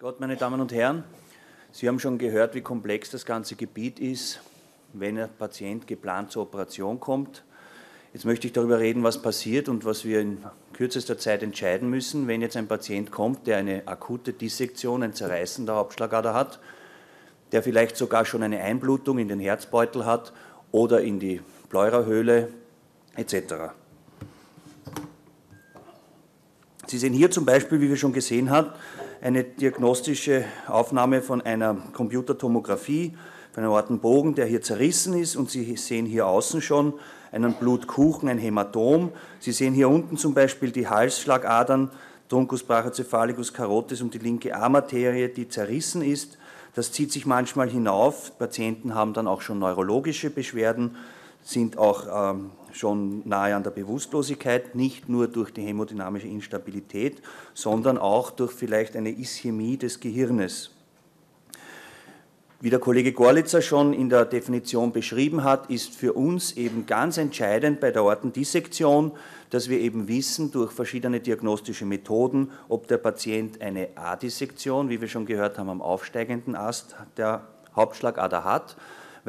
Gott, meine Damen und Herren. Sie haben schon gehört, wie komplex das ganze Gebiet ist, wenn ein Patient geplant zur Operation kommt. Jetzt möchte ich darüber reden, was passiert und was wir in kürzester Zeit entscheiden müssen, wenn jetzt ein Patient kommt, der eine akute Dissektion, ein Zerreißen der Hauptschlagader hat, der vielleicht sogar schon eine Einblutung in den Herzbeutel hat oder in die Pleurahöhle etc. Sie sehen hier zum Beispiel, wie wir schon gesehen haben, eine diagnostische Aufnahme von einer Computertomographie, von einem Ortenbogen, der hier zerrissen ist. Und Sie sehen hier außen schon einen Blutkuchen, ein Hämatom. Sie sehen hier unten zum Beispiel die Halsschlagadern, Truncus brachycephalicus carotis und die linke Armarterie, die zerrissen ist. Das zieht sich manchmal hinauf. Patienten haben dann auch schon neurologische Beschwerden, sind auch ähm, schon nahe an der Bewusstlosigkeit, nicht nur durch die hämodynamische Instabilität, sondern auch durch vielleicht eine Ischämie des Gehirnes. Wie der Kollege Gorlitzer schon in der Definition beschrieben hat, ist für uns eben ganz entscheidend bei der Ortendissektion, dass wir eben wissen durch verschiedene diagnostische Methoden, ob der Patient eine A-Dissektion, wie wir schon gehört haben, am aufsteigenden Ast der Hauptschlagader hat,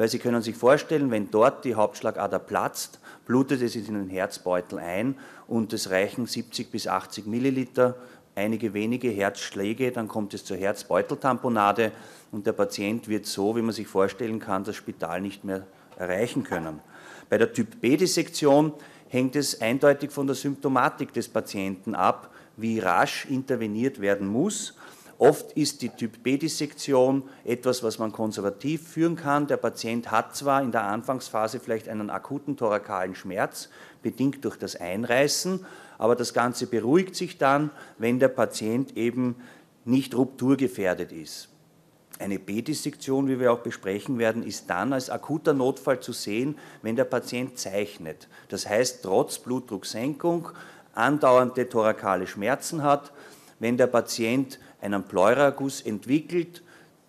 weil Sie können sich vorstellen, wenn dort die Hauptschlagader platzt, blutet es in den Herzbeutel ein und es reichen 70 bis 80 Milliliter, einige wenige Herzschläge, dann kommt es zur Herzbeuteltamponade und der Patient wird so, wie man sich vorstellen kann, das Spital nicht mehr erreichen können. Bei der Typ B-Dissektion hängt es eindeutig von der Symptomatik des Patienten ab, wie rasch interveniert werden muss. Oft ist die Typ B-Dissektion etwas, was man konservativ führen kann. Der Patient hat zwar in der Anfangsphase vielleicht einen akuten thorakalen Schmerz, bedingt durch das Einreißen, aber das Ganze beruhigt sich dann, wenn der Patient eben nicht rupturgefährdet ist. Eine B-Dissektion, wie wir auch besprechen werden, ist dann als akuter Notfall zu sehen, wenn der Patient zeichnet. Das heißt, trotz Blutdrucksenkung andauernde thorakale Schmerzen hat, wenn der Patient einen Pleuraguss entwickelt,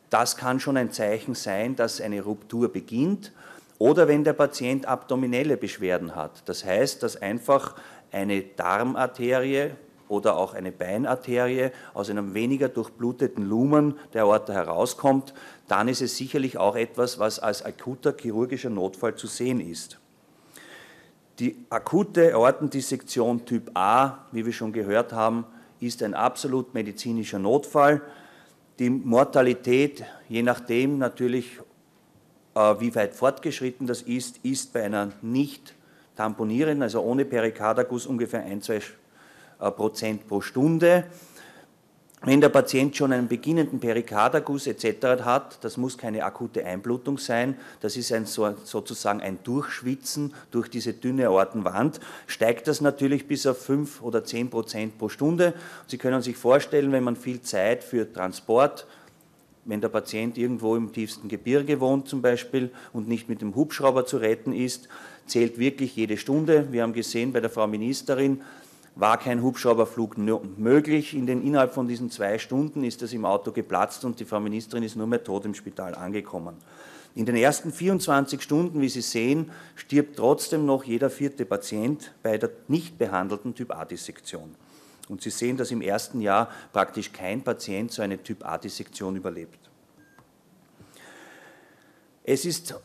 das kann schon ein Zeichen sein, dass eine Ruptur beginnt. Oder wenn der Patient abdominelle Beschwerden hat. Das heißt, dass einfach eine Darmarterie oder auch eine Beinarterie aus einem weniger durchbluteten Lumen der Aorta herauskommt, dann ist es sicherlich auch etwas, was als akuter chirurgischer Notfall zu sehen ist. Die akute Aortendissektion Typ A, wie wir schon gehört haben, ist ein absolut medizinischer Notfall. Die Mortalität, je nachdem natürlich, äh, wie weit fortgeschritten das ist, ist bei einer nicht tamponierenden, also ohne Perikardagus, ungefähr 1, 2 äh, Prozent pro Stunde. Wenn der Patient schon einen beginnenden Perikardagus etc. hat, das muss keine akute Einblutung sein, das ist ein, sozusagen ein Durchschwitzen durch diese dünne Aortenwand, steigt das natürlich bis auf 5 oder 10 Prozent pro Stunde. Sie können sich vorstellen, wenn man viel Zeit für Transport, wenn der Patient irgendwo im tiefsten Gebirge wohnt zum Beispiel und nicht mit dem Hubschrauber zu retten ist, zählt wirklich jede Stunde. Wir haben gesehen bei der Frau Ministerin, war kein Hubschrauberflug möglich. In den, innerhalb von diesen zwei Stunden ist das im Auto geplatzt und die Frau Ministerin ist nur mehr tot im Spital angekommen. In den ersten 24 Stunden, wie Sie sehen, stirbt trotzdem noch jeder vierte Patient bei der nicht behandelten Typ-A-Dissektion. Und Sie sehen, dass im ersten Jahr praktisch kein Patient so eine Typ-A-Dissektion überlebt. Es ist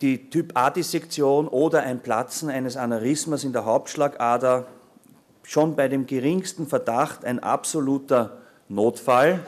die Typ-A-Dissektion oder ein Platzen eines Aneurysmas in der Hauptschlagader schon bei dem geringsten Verdacht ein absoluter Notfall.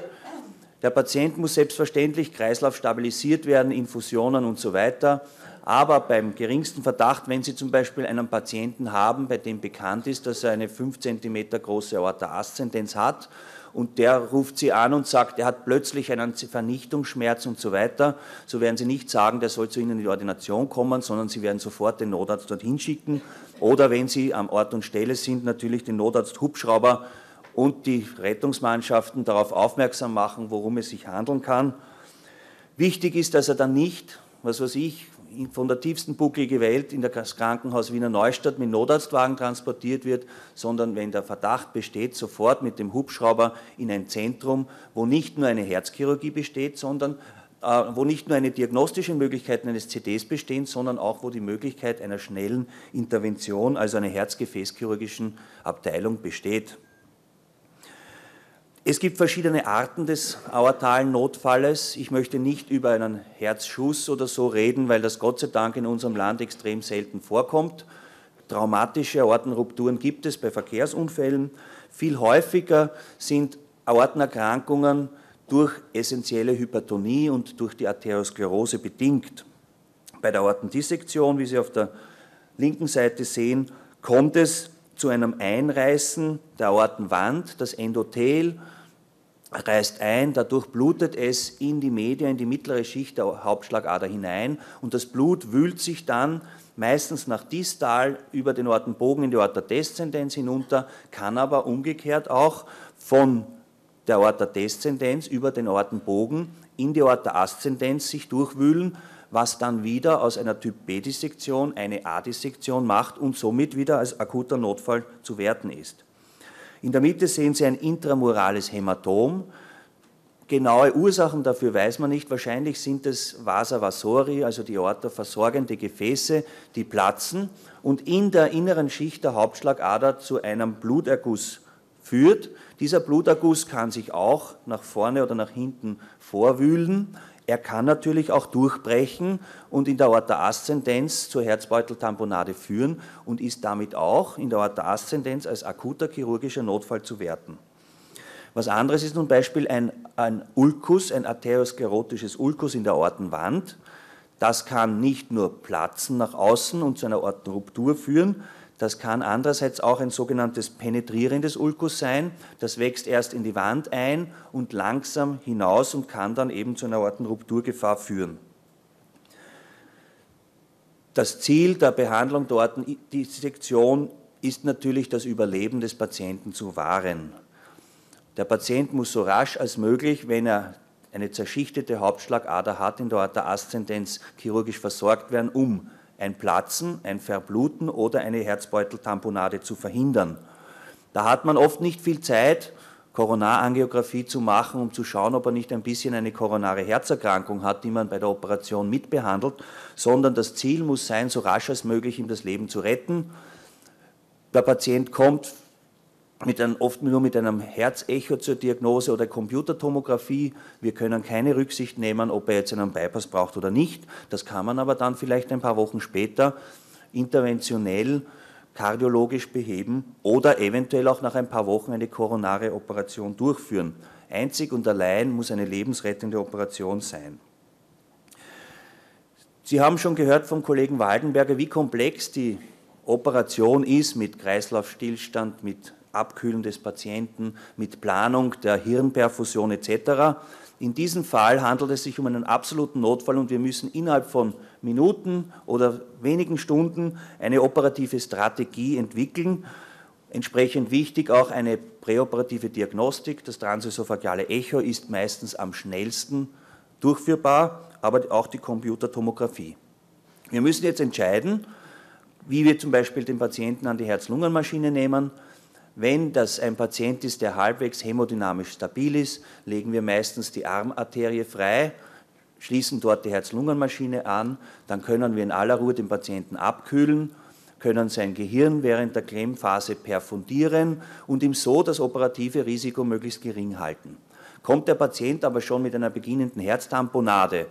Der Patient muss selbstverständlich Kreislauf stabilisiert werden, Infusionen und so weiter. Aber beim geringsten Verdacht, wenn Sie zum Beispiel einen Patienten haben, bei dem bekannt ist, dass er eine 5 cm große Aorta-Aszendenz hat und der ruft Sie an und sagt, er hat plötzlich einen Vernichtungsschmerz und so weiter, so werden Sie nicht sagen, der soll zu Ihnen in die Ordination kommen, sondern Sie werden sofort den Notarzt dorthin schicken oder wenn Sie am Ort und Stelle sind, natürlich den Notarzt Hubschrauber und die Rettungsmannschaften darauf aufmerksam machen, worum es sich handeln kann. Wichtig ist, dass er dann nicht, was weiß ich, von der tiefsten bucklige Welt in das Krankenhaus Wiener Neustadt mit Notarztwagen transportiert wird, sondern wenn der Verdacht besteht, sofort mit dem Hubschrauber in ein Zentrum, wo nicht nur eine Herzchirurgie besteht, sondern äh, wo nicht nur eine diagnostische Möglichkeit eines CDs bestehen, sondern auch wo die Möglichkeit einer schnellen Intervention, also einer herzgefäßchirurgischen Abteilung besteht. Es gibt verschiedene Arten des aortalen Notfalles. Ich möchte nicht über einen Herzschuss oder so reden, weil das Gott sei Dank in unserem Land extrem selten vorkommt. Traumatische Aortenrupturen gibt es bei Verkehrsunfällen. Viel häufiger sind Aortenerkrankungen durch essentielle Hypertonie und durch die Arteriosklerose bedingt. Bei der Aortendissektion, wie Sie auf der linken Seite sehen, kommt es zu einem Einreißen der Aortenwand, das Endothel reißt ein, dadurch blutet es in die Media, in die mittlere Schicht der Hauptschlagader hinein und das Blut wühlt sich dann meistens nach distal über den Ortenbogen in die Aorta-Deszendenz hinunter, kann aber umgekehrt auch von der Aorta-Deszendenz über den Ortenbogen in die Aorta-Aszendenz sich durchwühlen, was dann wieder aus einer Typ-B-Dissektion eine A-Dissektion macht und somit wieder als akuter Notfall zu werten ist. In der Mitte sehen Sie ein intramurales Hämatom. Genaue Ursachen dafür weiß man nicht. Wahrscheinlich sind es Vasa vasori, also die Aorta versorgende Gefäße, die platzen und in der inneren Schicht der Hauptschlagader zu einem Bluterguss führt. Dieser Bluterguss kann sich auch nach vorne oder nach hinten vorwühlen. Er kann natürlich auch durchbrechen und in der Aorta-Aszendenz zur Herzbeuteltamponade führen und ist damit auch in der Aorta-Aszendenz als akuter chirurgischer Notfall zu werten. Was anderes ist nun Beispiel ein, ein Ulkus, ein arteriosklerotisches Ulkus in der Aortenwand. Das kann nicht nur platzen nach außen und zu einer Aortenruptur führen, das kann andererseits auch ein sogenanntes penetrierendes Ulkus sein. Das wächst erst in die Wand ein und langsam hinaus und kann dann eben zu einer Aortenrupturgefahr führen. Das Ziel der Behandlung der Aortendissektion ist natürlich das Überleben des Patienten zu wahren. Der Patient muss so rasch als möglich, wenn er eine zerschichtete Hauptschlagader hat, in der Aorta Aszendenz chirurgisch versorgt werden, um ein Platzen, ein Verbluten oder eine Herzbeuteltamponade zu verhindern. Da hat man oft nicht viel Zeit, Koronarangiographie zu machen, um zu schauen, ob er nicht ein bisschen eine koronare Herzerkrankung hat, die man bei der Operation mitbehandelt, sondern das Ziel muss sein, so rasch als möglich ihm das Leben zu retten. Der Patient kommt mit einem, oft nur mit einem Herzecho zur Diagnose oder Computertomographie. Wir können keine Rücksicht nehmen, ob er jetzt einen Bypass braucht oder nicht. Das kann man aber dann vielleicht ein paar Wochen später interventionell kardiologisch beheben oder eventuell auch nach ein paar Wochen eine koronare Operation durchführen. Einzig und allein muss eine lebensrettende Operation sein. Sie haben schon gehört vom Kollegen Waldenberger, wie komplex die Operation ist mit Kreislaufstillstand, mit Abkühlen des Patienten, mit Planung der Hirnperfusion etc. In diesem Fall handelt es sich um einen absoluten Notfall und wir müssen innerhalb von Minuten oder wenigen Stunden eine operative Strategie entwickeln. Entsprechend wichtig auch eine präoperative Diagnostik. Das transesophageale Echo ist meistens am schnellsten durchführbar, aber auch die Computertomographie. Wir müssen jetzt entscheiden, wie wir zum Beispiel den Patienten an die Herz-Lungen-Maschine nehmen, wenn das ein Patient ist, der halbwegs hämodynamisch stabil ist, legen wir meistens die Armarterie frei, schließen dort die Herz-Lungen-Maschine an, dann können wir in aller Ruhe den Patienten abkühlen, können sein Gehirn während der Klemmphase perfundieren und ihm so das operative Risiko möglichst gering halten. Kommt der Patient aber schon mit einer beginnenden Herztamponade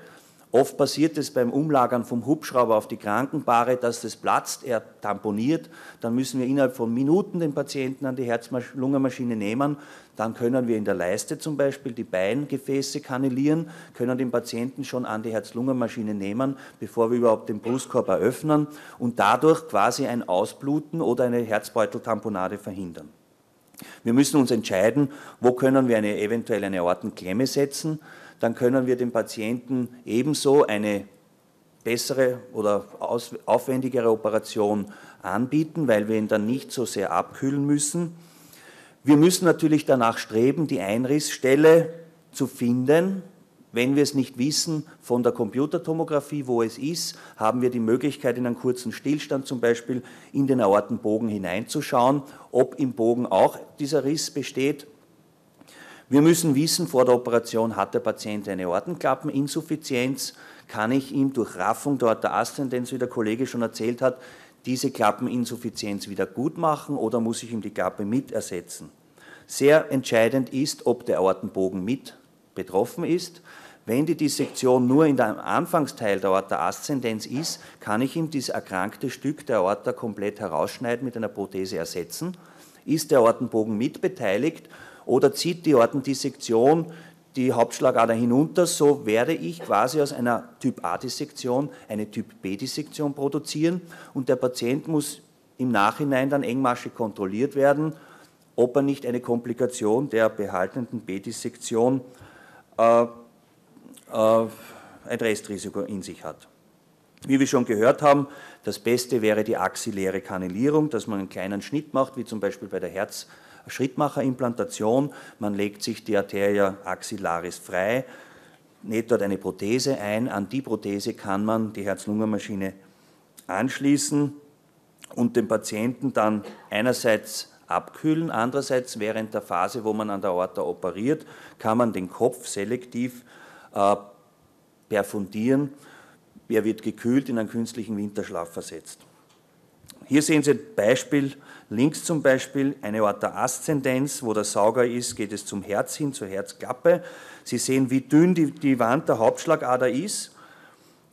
Oft passiert es beim Umlagern vom Hubschrauber auf die Krankenbahre, dass das platzt, er tamponiert. Dann müssen wir innerhalb von Minuten den Patienten an die Herz-Lungenmaschine nehmen. Dann können wir in der Leiste zum Beispiel die Beingefäße kanalieren, können den Patienten schon an die Herz-Lungenmaschine nehmen, bevor wir überhaupt den Brustkorb eröffnen und dadurch quasi ein Ausbluten oder eine Herzbeuteltamponade verhindern. Wir müssen uns entscheiden, wo können wir eine eventuell eine Aortenklemme setzen dann können wir dem Patienten ebenso eine bessere oder aufwendigere Operation anbieten, weil wir ihn dann nicht so sehr abkühlen müssen. Wir müssen natürlich danach streben, die Einrissstelle zu finden. Wenn wir es nicht wissen von der Computertomographie, wo es ist, haben wir die Möglichkeit, in einen kurzen Stillstand zum Beispiel in den Aortenbogen hineinzuschauen, ob im Bogen auch dieser Riss besteht wir müssen wissen, vor der Operation hat der Patient eine Ortenklappeninsuffizienz, kann ich ihm durch Raffung der Aszendenz, wie der Kollege schon erzählt hat, diese Klappeninsuffizienz wieder gut machen oder muss ich ihm die Klappe mit ersetzen? Sehr entscheidend ist, ob der Aortenbogen mit betroffen ist. Wenn die Dissektion nur in dem Anfangsteil der Aorta Aszendenz ist, kann ich ihm dieses erkrankte Stück der Aorta komplett herausschneiden, mit einer Prothese ersetzen. Ist der Aortenbogen mitbeteiligt oder zieht die Aortendissektion die Hauptschlagader hinunter, so werde ich quasi aus einer Typ A-Dissektion eine Typ B-Dissektion produzieren und der Patient muss im Nachhinein dann engmaschig kontrolliert werden, ob er nicht eine Komplikation der behaltenen B-Dissektion äh, äh, ein Restrisiko in sich hat. Wie wir schon gehört haben, das Beste wäre die axilläre Kanalierung, dass man einen kleinen Schnitt macht, wie zum Beispiel bei der Herzschrittmacherimplantation. Man legt sich die Arteria axillaris frei, näht dort eine Prothese ein. An die Prothese kann man die Herz-Lungen-Maschine anschließen und den Patienten dann einerseits abkühlen, andererseits während der Phase, wo man an der Aorta operiert, kann man den Kopf selektiv äh, perfundieren. Er wird gekühlt in einen künstlichen Winterschlaf versetzt. Hier sehen Sie ein Beispiel, links zum Beispiel eine Aorta Aszendenz, wo der Sauger ist, geht es zum Herz hin, zur Herzklappe. Sie sehen, wie dünn die, die Wand der Hauptschlagader ist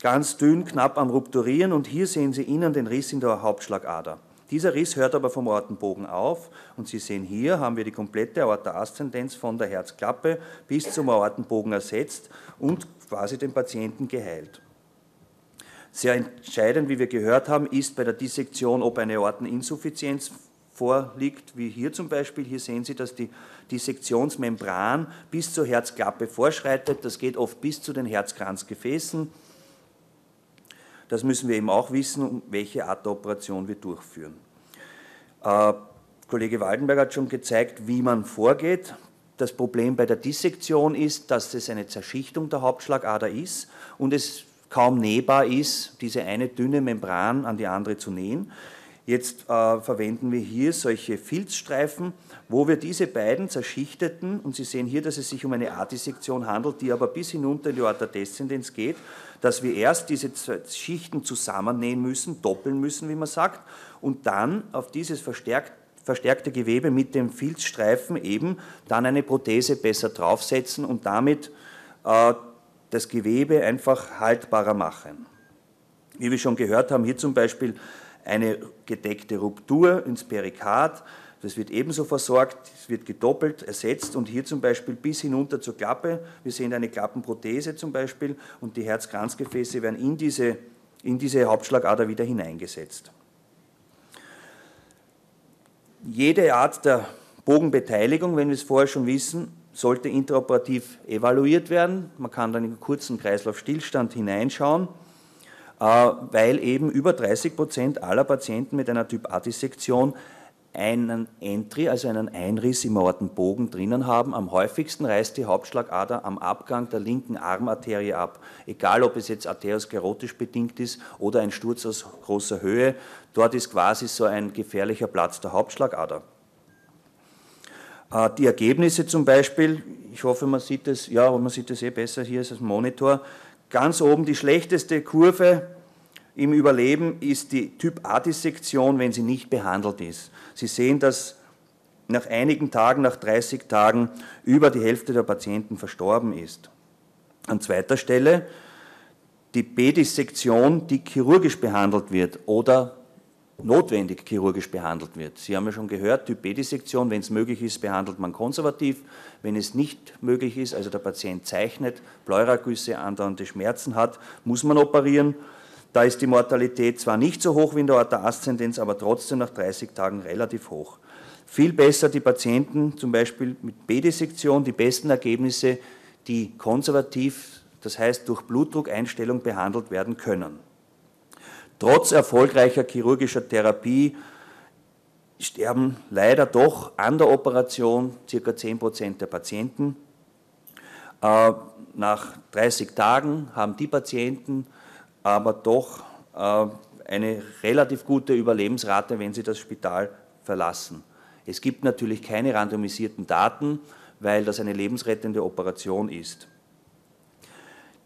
ganz dünn, knapp am Rupturieren und hier sehen Sie innen den Riss in der Hauptschlagader. Dieser Riss hört aber vom Aortenbogen auf und Sie sehen hier haben wir die komplette Aorta-Aszendenz von der Herzklappe bis zum Aortenbogen ersetzt und quasi den Patienten geheilt. Sehr entscheidend, wie wir gehört haben, ist bei der Dissektion, ob eine Aorteninsuffizienz vorliegt, wie hier zum Beispiel. Hier sehen Sie, dass die Dissektionsmembran bis zur Herzklappe vorschreitet. Das geht oft bis zu den Herzkranzgefäßen. Das müssen wir eben auch wissen, welche Art der Operation wir durchführen. Äh, Kollege Waldenberg hat schon gezeigt, wie man vorgeht. Das Problem bei der Dissektion ist, dass es eine Zerschichtung der Hauptschlagader ist und es kaum nähbar ist, diese eine dünne Membran an die andere zu nähen. Jetzt äh, verwenden wir hier solche Filzstreifen, wo wir diese beiden zerschichteten, und Sie sehen hier, dass es sich um eine A-Dissektion handelt, die aber bis hinunter in die Aorta descendens geht, dass wir erst diese Schichten zusammennähen müssen, doppeln müssen, wie man sagt, und dann auf dieses verstärkt, verstärkte Gewebe mit dem Filzstreifen eben dann eine Prothese besser draufsetzen und damit äh, das Gewebe einfach haltbarer machen. Wie wir schon gehört haben, hier zum Beispiel eine gedeckte Ruptur ins Perikard, das wird ebenso versorgt, es wird gedoppelt, ersetzt und hier zum Beispiel bis hinunter zur Klappe. Wir sehen eine Klappenprothese zum Beispiel und die Herzkranzgefäße werden in diese, in diese Hauptschlagader wieder hineingesetzt. Jede Art der Bogenbeteiligung, wenn wir es vorher schon wissen, sollte interoperativ evaluiert werden. Man kann dann in einen kurzen Kreislaufstillstand hineinschauen, äh, weil eben über 30 Prozent aller Patienten mit einer Typ-A-Dissektion einen Entry, also einen Einriss im Aortenbogen drinnen haben. Am häufigsten reißt die Hauptschlagader am Abgang der linken Armarterie ab. Egal, ob es jetzt arteriosklerotisch bedingt ist oder ein Sturz aus großer Höhe, dort ist quasi so ein gefährlicher Platz der Hauptschlagader. Äh, die Ergebnisse zum Beispiel, ich hoffe, man sieht es, ja, man sieht es eh besser hier als Monitor. Ganz oben die schlechteste Kurve im Überleben ist die Typ-A-Dissektion, wenn sie nicht behandelt ist. Sie sehen, dass nach einigen Tagen, nach 30 Tagen, über die Hälfte der Patienten verstorben ist. An zweiter Stelle die B-Dissektion, die chirurgisch behandelt wird oder notwendig chirurgisch behandelt wird. Sie haben ja schon gehört, Typ B-Dissektion, wenn es möglich ist, behandelt man konservativ. Wenn es nicht möglich ist, also der Patient zeichnet, Pleuragüsse, andauernde Schmerzen hat, muss man operieren. Da ist die Mortalität zwar nicht so hoch wie in der Aorta Aszendenz, aber trotzdem nach 30 Tagen relativ hoch. Viel besser die Patienten, zum Beispiel mit B-Dissektion, die besten Ergebnisse, die konservativ, das heißt durch Blutdruckeinstellung behandelt werden können. Trotz erfolgreicher chirurgischer Therapie sterben leider doch an der Operation ca. 10% der Patienten. Äh, nach 30 Tagen haben die Patienten aber doch äh, eine relativ gute Überlebensrate, wenn sie das Spital verlassen. Es gibt natürlich keine randomisierten Daten, weil das eine lebensrettende Operation ist.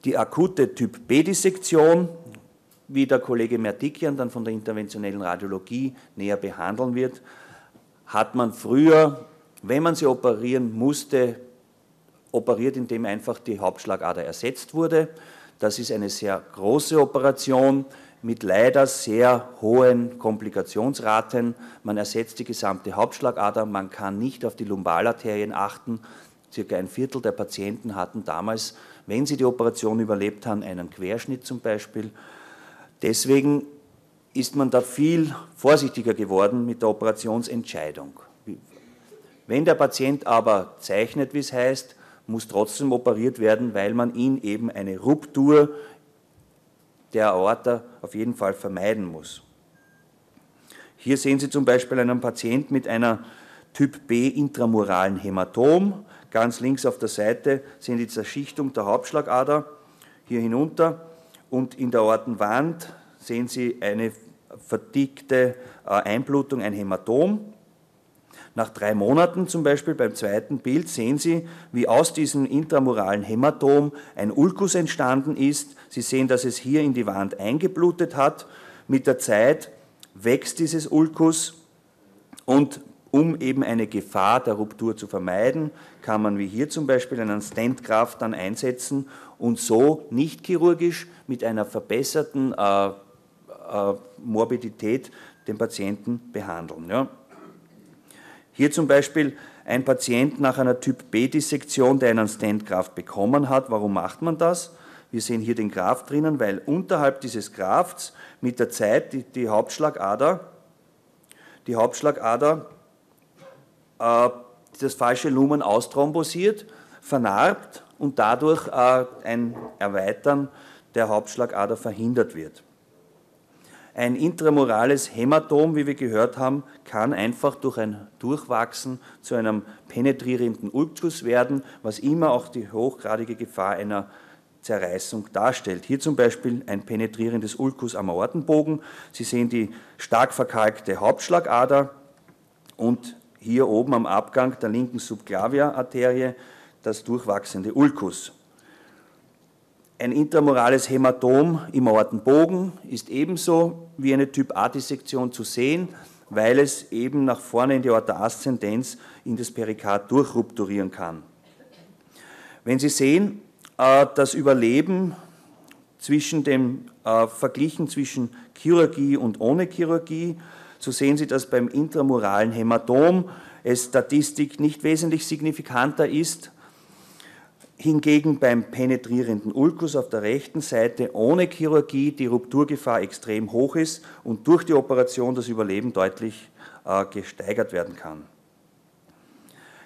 Die akute Typ B-Dissektion, wie der Kollege Mertikian dann von der interventionellen Radiologie näher behandeln wird, hat man früher wenn man sie operieren musste, operiert, indem einfach die Hauptschlagader ersetzt wurde. Das ist eine sehr große Operation mit leider sehr hohen Komplikationsraten. Man ersetzt die gesamte Hauptschlagader, man kann nicht auf die Lumbalarterien achten. Circa ein Viertel der Patienten hatten damals, wenn sie die Operation überlebt haben, einen Querschnitt zum Beispiel. Deswegen ist man da viel vorsichtiger geworden mit der Operationsentscheidung. Wenn der Patient aber zeichnet, wie es heißt, muss trotzdem operiert werden, weil man ihn eben eine Ruptur der Aorta auf jeden Fall vermeiden muss. Hier sehen Sie zum Beispiel einen Patienten mit einer Typ B intramuralen Hämatom. Ganz links auf der Seite sehen Sie die Zerschichtung der Hauptschlagader hier hinunter und in der Aortenwand sehen Sie eine verdickte äh, Einblutung, ein Hämatom. Nach drei Monaten zum Beispiel beim zweiten Bild sehen Sie, wie aus diesem intramuralen Hämatom ein Ulkus entstanden ist. Sie sehen, dass es hier in die Wand eingeblutet hat. Mit der Zeit wächst dieses Ulkus und um eben eine Gefahr der Ruptur zu vermeiden, kann man wie hier zum Beispiel einen Stentgraft dann einsetzen und so nicht chirurgisch mit einer verbesserten äh, äh, Morbidität den Patienten behandeln. Ja. Hier zum Beispiel ein Patient nach einer Typ-B-Dissektion, der einen Stentgraft bekommen hat. Warum macht man das? Wir sehen hier den Graft drinnen, weil unterhalb dieses Grafts mit der Zeit die, die Hauptschlagader, die Hauptschlagader äh, das falsche Lumen austhrombosiert, vernarbt und dadurch äh, ein Erweitern der Hauptschlagader verhindert wird. Ein intramurales Hämatom, wie wir gehört haben, kann einfach durch ein Durchwachsen zu einem penetrierenden Ulkus werden, was immer auch die hochgradige Gefahr einer Zerreißung darstellt. Hier zum Beispiel ein penetrierendes Ulkus am Aortenbogen. Sie sehen die stark verkalkte Hauptschlagader und hier oben am Abgang der linken Subclavia-Arterie das durchwachsende Ulkus. Ein intramurales Hämatom im Aortenbogen ist ebenso wie eine Typ-A-Dissektion zu sehen, weil es eben nach vorne in die Aorta ascendens in das Perikard durchrupturieren kann. Wenn Sie sehen, äh, das Überleben zwischen dem äh, Verglichen zwischen Chirurgie und ohne Chirurgie, so sehen Sie, dass beim intramuralen Hämatom es Statistik nicht wesentlich signifikanter ist hingegen beim penetrierenden Ulkus auf der rechten Seite ohne Chirurgie die Rupturgefahr extrem hoch ist und durch die Operation das Überleben deutlich äh, gesteigert werden kann.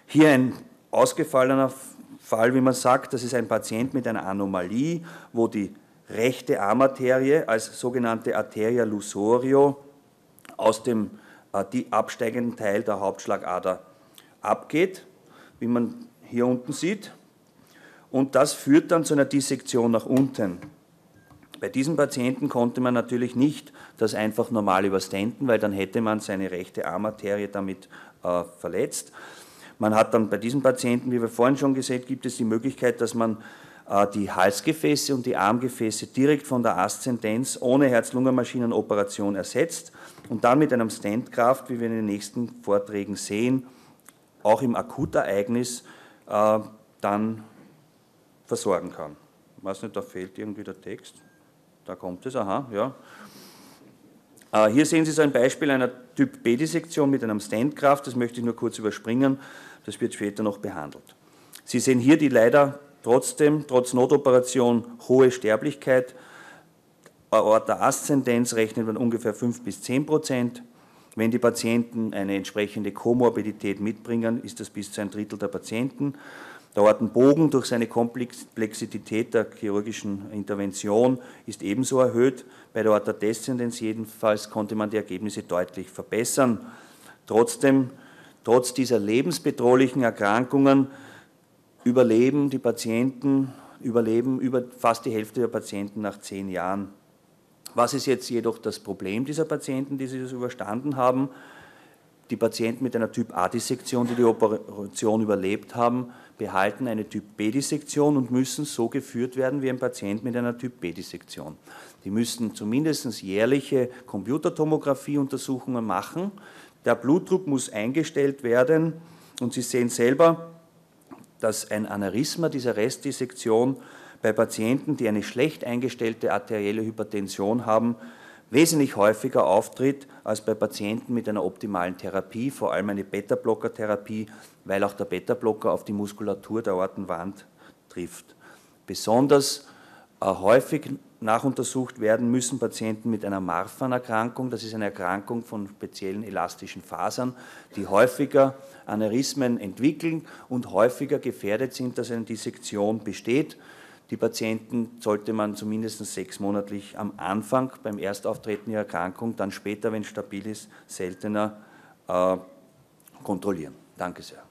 Hier ein ausgefallener Fall, wie man sagt, das ist ein Patient mit einer Anomalie, wo die rechte Armarterie als sogenannte Arteria lusorio aus dem äh, die absteigenden Teil der Hauptschlagader abgeht, wie man hier unten sieht und das führt dann zu einer Dissektion nach unten. Bei diesem Patienten konnte man natürlich nicht das einfach normal überstenden, weil dann hätte man seine rechte Armarterie damit äh, verletzt. Man hat dann bei diesem Patienten, wie wir vorhin schon gesehen, gibt es die Möglichkeit, dass man die Halsgefäße und die Armgefäße direkt von der Aszendenz ohne Herz-Lungen-Maschinen-Operation ersetzt und dann mit einem Stentkraft, wie wir in den nächsten Vorträgen sehen, auch im Akutereignis äh, dann versorgen kann. Ich weiß nicht, da fehlt irgendwie der Text. Da kommt es, aha, ja. Äh, hier sehen Sie so ein Beispiel einer Typ B-Dissektion mit einem Standkraft, das möchte ich nur kurz überspringen, das wird später noch behandelt. Sie sehen hier die leider trotzdem, trotz Notoperation, hohe Sterblichkeit. Aorta Aszendenz rechnet man ungefähr 5 bis 10 Prozent. Wenn die Patienten eine entsprechende Komorbidität mitbringen, ist das bis zu ein Drittel der Patienten. Der Ortenbogen durch seine Komplexität der chirurgischen Intervention ist ebenso erhöht. Bei der Ortodeszendenz jedenfalls konnte man die Ergebnisse deutlich verbessern. Trotzdem, trotz dieser lebensbedrohlichen Erkrankungen überleben die Patienten, überleben über fast die Hälfte der Patienten nach zehn Jahren. Was ist jetzt jedoch das Problem dieser Patienten, die sie das überstanden haben? Die Patienten mit einer Typ-A-Dissektion, die die Operation überlebt haben, behalten eine Typ-B-Dissektion und müssen so geführt werden wie ein Patient mit einer Typ-B-Dissektion. Die müssen zumindest jährliche Computertomographieuntersuchungen machen. Der Blutdruck muss eingestellt werden Und Sie sehen selber, dass ein Aneurysma dieser Restdissektion bei Patienten, die eine schlecht eingestellte arterielle Hypertension haben, wesentlich häufiger auftritt als bei Patienten mit einer optimalen Therapie, vor allem eine Beta-Blocker-Therapie, weil auch der Beta-Blocker auf die Muskulatur der Aortenwand trifft. Besonders häufig nachuntersucht werden müssen Patienten mit einer Marfan-Erkrankung. Das ist eine Erkrankung von speziellen elastischen Fasern, die häufiger Aneurysmen entwickeln und häufiger gefährdet sind, dass eine Dissektion besteht. Die Patienten sollte man zumindest sechsmonatlich am Anfang beim Erstauftreten ihrer Erkrankung, dann später, wenn es stabil ist, seltener äh, kontrollieren. Danke sehr.